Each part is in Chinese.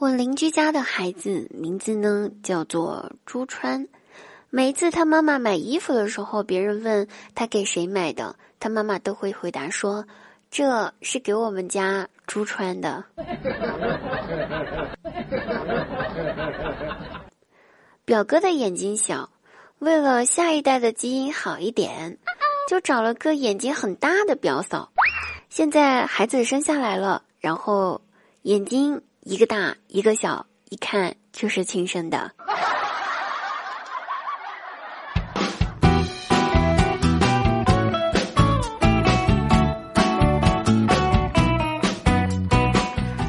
我邻居家的孩子名字呢叫做朱川，每次他妈妈买衣服的时候，别人问他给谁买的，他妈妈都会回答说：“这是给我们家朱川的。”表哥的眼睛小，为了下一代的基因好一点，就找了个眼睛很大的表嫂。现在孩子生下来了，然后眼睛。一个大，一个小，一看就是亲生的。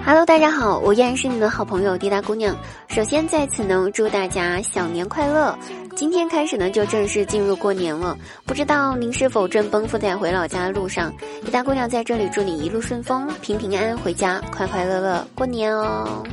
Hello，大家好，我依然是你们的好朋友滴答姑娘。首先在此呢，祝大家小年快乐！今天开始呢，就正式进入过年了。不知道您是否正奔赴在回老家的路上？滴答姑娘在这里祝你一路顺风，平平安安回家，快快乐乐过年哦！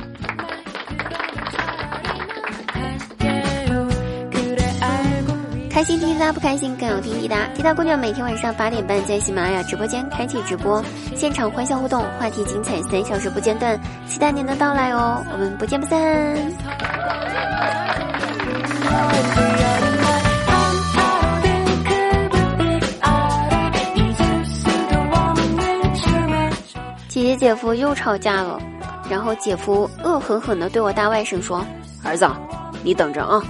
开心滴答不开心更要听滴答。滴答姑娘每天晚上八点半在喜马拉雅直播间开启直播，现场欢笑互动，话题精彩，三小时不间断，期待您的到来哦！我们不见不散。姐姐姐夫又吵架了，然后姐夫恶狠狠地对我大外甥说：“儿子，你等着啊！”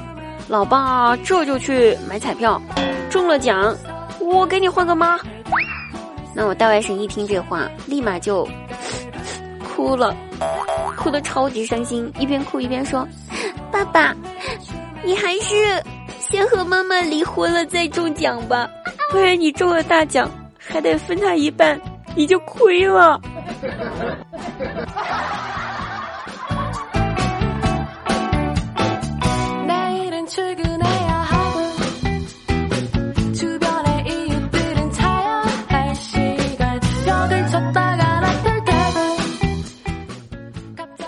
老爸这就去买彩票，中了奖，我给你换个妈。那我大外甥一听这话，立马就哭了，哭得超级伤心，一边哭一边说：“爸爸，你还是先和妈妈离婚了再中奖吧，不然你中了大奖还得分他一半，你就亏了。”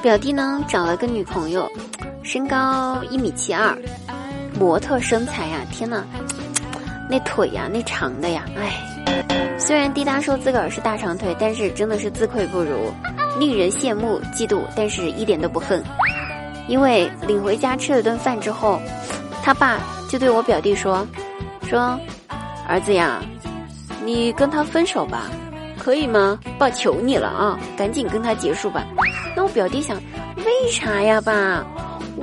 表弟呢找了个女朋友，身高一米七二，模特身材呀，天呐，那腿呀，那长的呀，哎，虽然滴答说自个儿是大长腿，但是真的是自愧不如，令人羡慕嫉妒，但是一点都不恨，因为领回家吃了顿饭之后，他爸就对我表弟说，说，儿子呀，你跟他分手吧。可以吗？爸，求你了啊！赶紧跟他结束吧。那我表弟想，为啥呀，爸？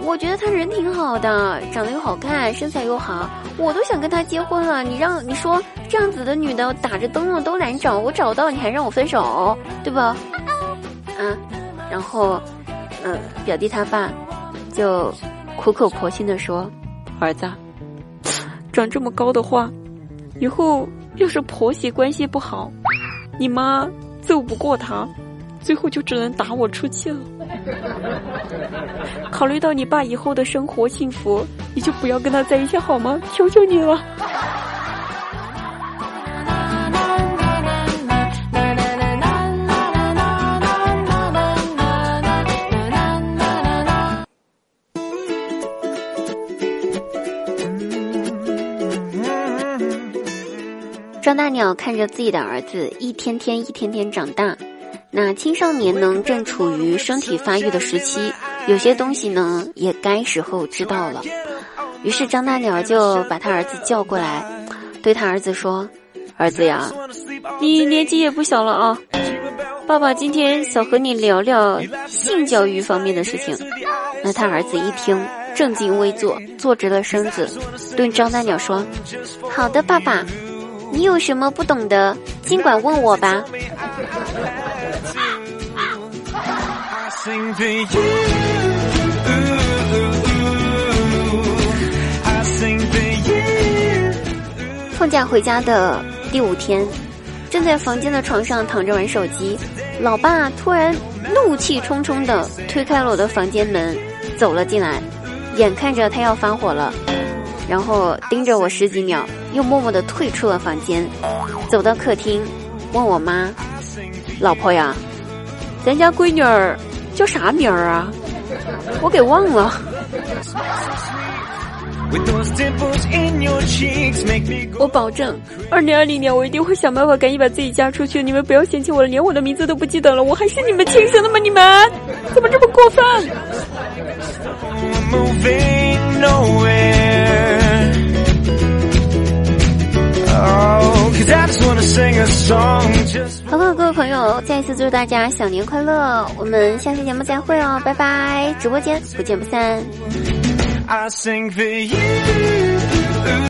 我觉得他人挺好的，长得又好看，身材又好，我都想跟他结婚了。你让你说这样子的女的打着灯笼都难找，我找到你还让我分手，对吧？啊，然后，嗯，表弟他爸就苦口婆心的说：“儿子，长这么高的话，以后要是婆媳关系不好。”你妈揍不过他，最后就只能打我出气了。考虑到你爸以后的生活幸福，你就不要跟他在一起好吗？求求你了。张大鸟看着自己的儿子一天天一天天长大，那青少年呢正处于身体发育的时期，有些东西呢也该时候知道了。于是张大鸟就把他儿子叫过来，对他儿子说：“儿子呀，你年纪也不小了啊，爸爸今天想和你聊聊性教育方面的事情。”那他儿子一听，正襟危坐，坐直了身子，对张大鸟说：“好的，爸爸。”你有什么不懂的，尽管问我吧。放假回家的第五天，正在房间的床上躺着玩手机，老爸突然怒气冲冲的推开了我的房间门，走了进来，眼看着他要发火了。然后盯着我十几秒，又默默的退出了房间，走到客厅，问我妈：“老婆呀，咱家闺女儿叫啥名儿啊？我给忘了。”我保证，二零二零年我一定会想办法赶紧把自己嫁出去。你们不要嫌弃我了，连我的名字都不记得了，我还是你们亲生的吗？你们怎么这么过分？好了，各位朋友，再一次祝大家小年快乐！我们下期节目再会哦，拜拜！直播间不见不散。I sing for you.